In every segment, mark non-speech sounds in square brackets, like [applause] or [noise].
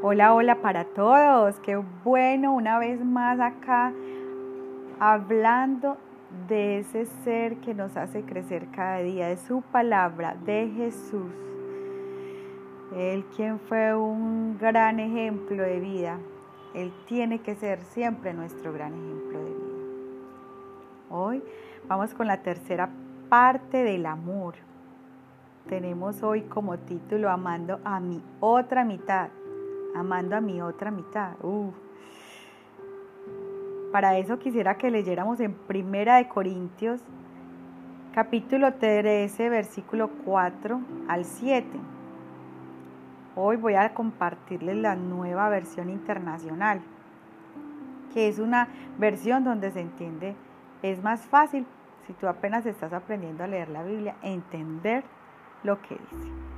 Hola, hola para todos. Qué bueno una vez más acá hablando de ese ser que nos hace crecer cada día, de su palabra, de Jesús. Él quien fue un gran ejemplo de vida. Él tiene que ser siempre nuestro gran ejemplo de vida. Hoy vamos con la tercera parte del amor. Tenemos hoy como título Amando a mi otra mitad amando a mi otra mitad. Para eso quisiera que leyéramos en Primera de Corintios, capítulo 13, versículo 4 al 7. Hoy voy a compartirles la nueva versión internacional, que es una versión donde se entiende, es más fácil, si tú apenas estás aprendiendo a leer la Biblia, entender lo que dice.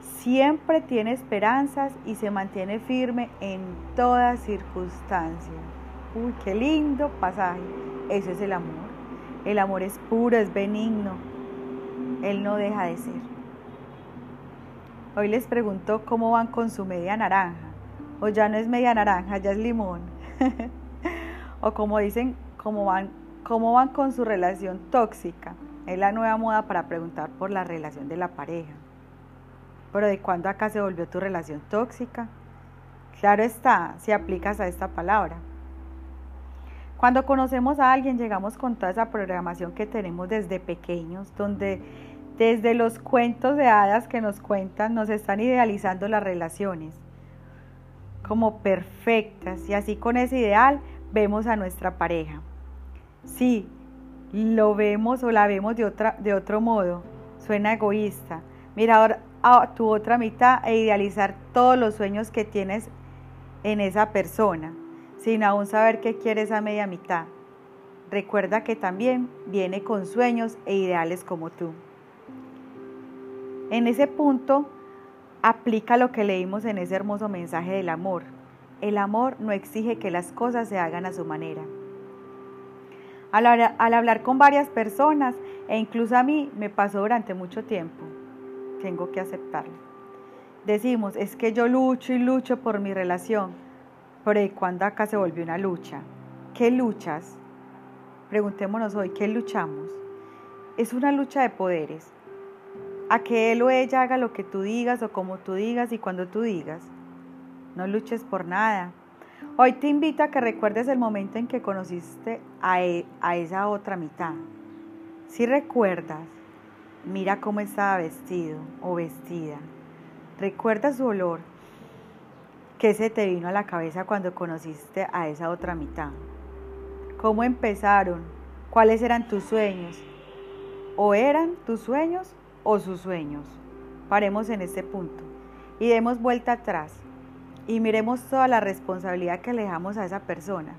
siempre tiene esperanzas y se mantiene firme en toda circunstancia. Uy, qué lindo pasaje. Eso es el amor. El amor es puro, es benigno. Él no deja de ser. Hoy les pregunto cómo van con su media naranja. O ya no es media naranja, ya es limón. [laughs] o como dicen, cómo van, cómo van con su relación tóxica. Es la nueva moda para preguntar por la relación de la pareja. Pero ¿de cuándo acá se volvió tu relación tóxica? Claro está, si aplicas a esta palabra. Cuando conocemos a alguien llegamos con toda esa programación que tenemos desde pequeños, donde desde los cuentos de hadas que nos cuentan nos están idealizando las relaciones como perfectas y así con ese ideal vemos a nuestra pareja. Sí, lo vemos o la vemos de, otra, de otro modo, suena egoísta. Mira, a tu otra mitad e idealizar todos los sueños que tienes en esa persona, sin aún saber qué quiere esa media mitad. Recuerda que también viene con sueños e ideales como tú. En ese punto, aplica lo que leímos en ese hermoso mensaje del amor. El amor no exige que las cosas se hagan a su manera. Al hablar con varias personas, e incluso a mí me pasó durante mucho tiempo, tengo que aceptarlo. Decimos, es que yo lucho y lucho por mi relación, pero ¿y cuándo acá se volvió una lucha? ¿Qué luchas? Preguntémonos hoy, ¿qué luchamos? Es una lucha de poderes. A que él o ella haga lo que tú digas o como tú digas y cuando tú digas. No luches por nada. Hoy te invito a que recuerdes el momento en que conociste a, e, a esa otra mitad. Si recuerdas, Mira cómo estaba vestido o vestida. Recuerda su olor. ¿Qué se te vino a la cabeza cuando conociste a esa otra mitad? ¿Cómo empezaron? ¿Cuáles eran tus sueños? ¿O eran tus sueños o sus sueños? Paremos en este punto y demos vuelta atrás y miremos toda la responsabilidad que le a esa persona.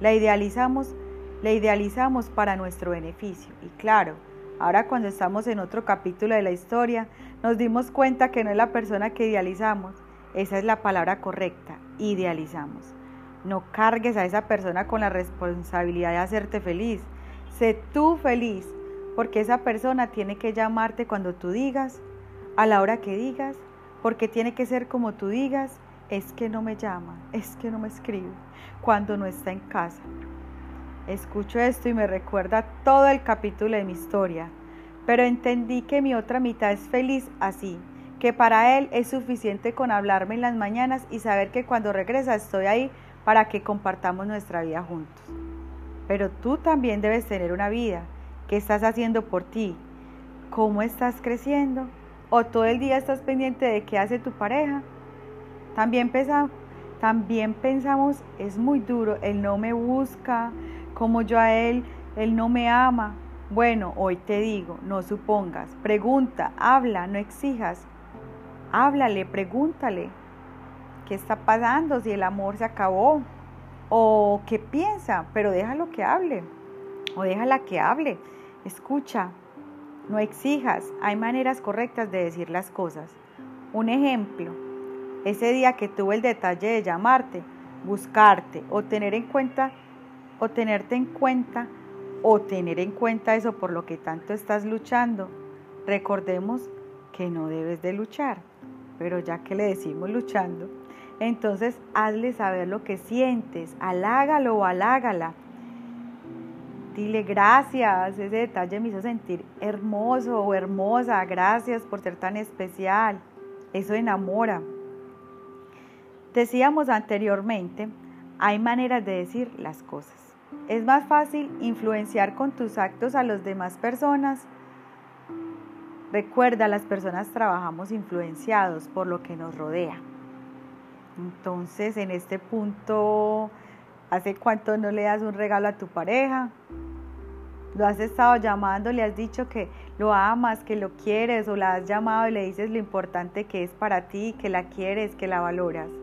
La idealizamos, la idealizamos para nuestro beneficio y claro, Ahora cuando estamos en otro capítulo de la historia, nos dimos cuenta que no es la persona que idealizamos, esa es la palabra correcta, idealizamos. No cargues a esa persona con la responsabilidad de hacerte feliz. Sé tú feliz, porque esa persona tiene que llamarte cuando tú digas, a la hora que digas, porque tiene que ser como tú digas, es que no me llama, es que no me escribe, cuando no está en casa. Escucho esto y me recuerda todo el capítulo de mi historia, pero entendí que mi otra mitad es feliz así, que para él es suficiente con hablarme en las mañanas y saber que cuando regresa estoy ahí para que compartamos nuestra vida juntos. Pero tú también debes tener una vida. ¿Qué estás haciendo por ti? ¿Cómo estás creciendo? ¿O todo el día estás pendiente de qué hace tu pareja? También, también pensamos, es muy duro, él no me busca, como yo a Él, Él no me ama. Bueno, hoy te digo, no supongas, pregunta, habla, no exijas. Háblale, pregúntale, ¿qué está pasando si el amor se acabó? o qué piensa, pero déjalo que hable o déjala que hable. Escucha, no exijas, hay maneras correctas de decir las cosas. Un ejemplo, ese día que tuve el detalle de llamarte, buscarte o tener en cuenta o tenerte en cuenta o tener en cuenta eso por lo que tanto estás luchando, recordemos que no debes de luchar, pero ya que le decimos luchando, entonces hazle saber lo que sientes, halágalo o halágala. Dile gracias, ese detalle me hizo sentir hermoso o hermosa, gracias por ser tan especial. Eso enamora. Decíamos anteriormente, hay maneras de decir las cosas. Es más fácil influenciar con tus actos a las demás personas. Recuerda, las personas trabajamos influenciados por lo que nos rodea. Entonces, en este punto, ¿hace cuánto no le das un regalo a tu pareja? Lo has estado llamando, le has dicho que lo amas, que lo quieres, o la has llamado y le dices lo importante que es para ti, que la quieres, que la valoras.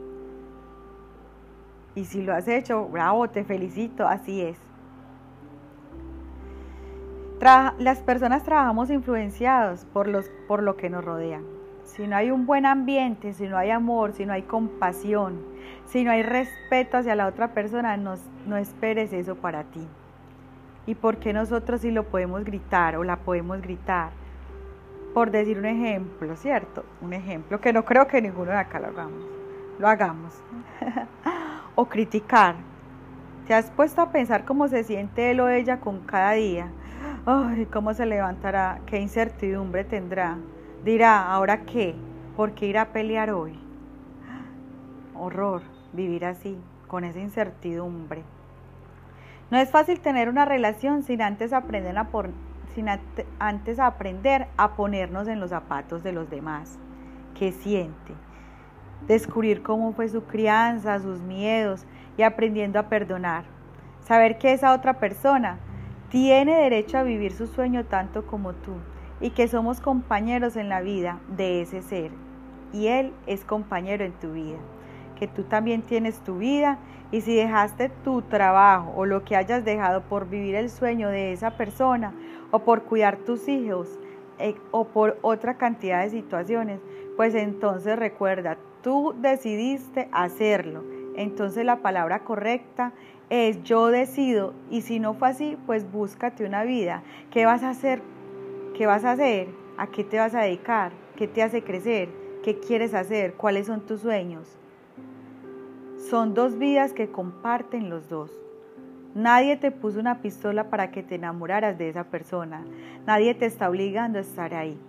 Y si lo has hecho, bravo, te felicito, así es. las personas trabajamos influenciados por, los, por lo que nos rodea. Si no hay un buen ambiente, si no hay amor, si no hay compasión, si no hay respeto hacia la otra persona, no, no esperes eso para ti. ¿Y por qué nosotros sí lo podemos gritar o la podemos gritar? Por decir un ejemplo, ¿cierto? Un ejemplo que no creo que ninguno de acá lo hagamos. Lo hagamos. [laughs] o criticar. ¿Te has puesto a pensar cómo se siente él o ella con cada día? Ay, cómo se levantará, qué incertidumbre tendrá. Dirá, ¿ahora qué? ¿Por qué ir a pelear hoy? Horror, vivir así, con esa incertidumbre. No es fácil tener una relación sin antes aprender a, sin antes aprender a ponernos en los zapatos de los demás. ¿Qué siente? Descubrir cómo fue su crianza, sus miedos y aprendiendo a perdonar. Saber que esa otra persona tiene derecho a vivir su sueño tanto como tú y que somos compañeros en la vida de ese ser y él es compañero en tu vida. Que tú también tienes tu vida y si dejaste tu trabajo o lo que hayas dejado por vivir el sueño de esa persona o por cuidar tus hijos eh, o por otra cantidad de situaciones, pues entonces recuerda, tú decidiste hacerlo. Entonces la palabra correcta es yo decido y si no fue así, pues búscate una vida. ¿Qué vas a hacer? ¿Qué vas a hacer? ¿A qué te vas a dedicar? ¿Qué te hace crecer? ¿Qué quieres hacer? ¿Cuáles son tus sueños? Son dos vidas que comparten los dos. Nadie te puso una pistola para que te enamoraras de esa persona. Nadie te está obligando a estar ahí.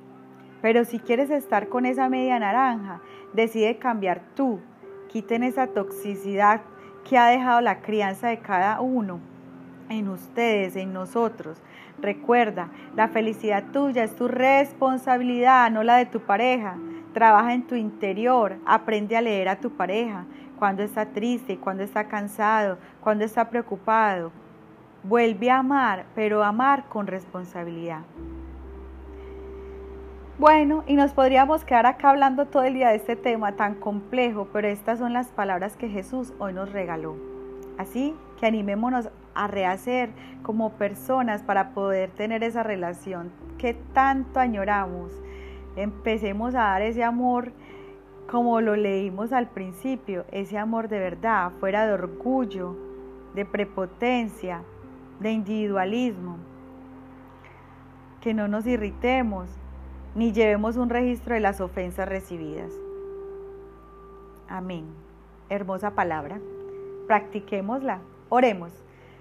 Pero si quieres estar con esa media naranja, decide cambiar tú. Quiten esa toxicidad que ha dejado la crianza de cada uno en ustedes, en nosotros. Recuerda, la felicidad tuya es tu responsabilidad, no la de tu pareja. Trabaja en tu interior, aprende a leer a tu pareja, cuando está triste, cuando está cansado, cuando está preocupado. Vuelve a amar, pero amar con responsabilidad. Bueno, y nos podríamos quedar acá hablando todo el día de este tema tan complejo, pero estas son las palabras que Jesús hoy nos regaló. Así que animémonos a rehacer como personas para poder tener esa relación que tanto añoramos. Empecemos a dar ese amor como lo leímos al principio, ese amor de verdad, fuera de orgullo, de prepotencia, de individualismo. Que no nos irritemos, ni llevemos un registro de las ofensas recibidas. Amén. Hermosa palabra. Practiquémosla. Oremos.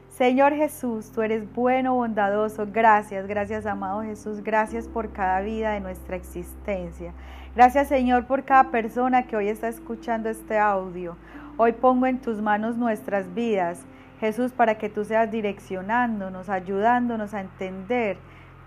Señor Jesús, tú eres bueno, bondadoso. Gracias, gracias amado Jesús. Gracias por cada vida de nuestra existencia. Gracias Señor por cada persona que hoy está escuchando este audio. Hoy pongo en tus manos nuestras vidas, Jesús, para que tú seas direccionándonos, ayudándonos a entender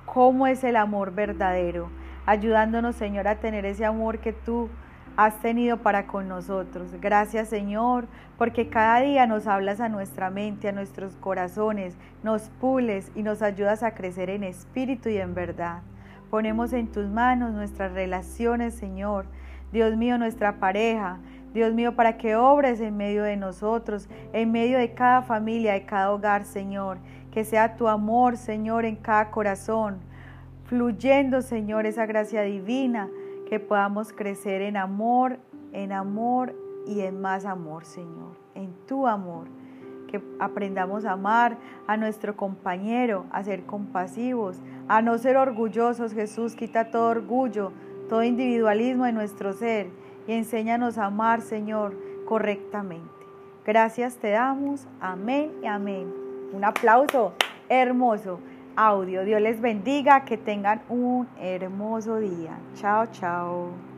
cómo es el amor verdadero ayudándonos, Señor, a tener ese amor que tú has tenido para con nosotros. Gracias, Señor, porque cada día nos hablas a nuestra mente, a nuestros corazones, nos pules y nos ayudas a crecer en espíritu y en verdad. Ponemos en tus manos nuestras relaciones, Señor. Dios mío, nuestra pareja, Dios mío, para que obres en medio de nosotros, en medio de cada familia, de cada hogar, Señor. Que sea tu amor, Señor, en cada corazón, fluyendo, Señor, esa gracia divina, que podamos crecer en amor, en amor y en más amor, Señor, en tu amor. Que aprendamos a amar a nuestro compañero, a ser compasivos, a no ser orgullosos. Jesús, quita todo orgullo, todo individualismo de nuestro ser y enséñanos a amar, Señor, correctamente. Gracias te damos. Amén y amén. Un aplauso hermoso audio. Dios les bendiga, que tengan un hermoso día. Chao, chao.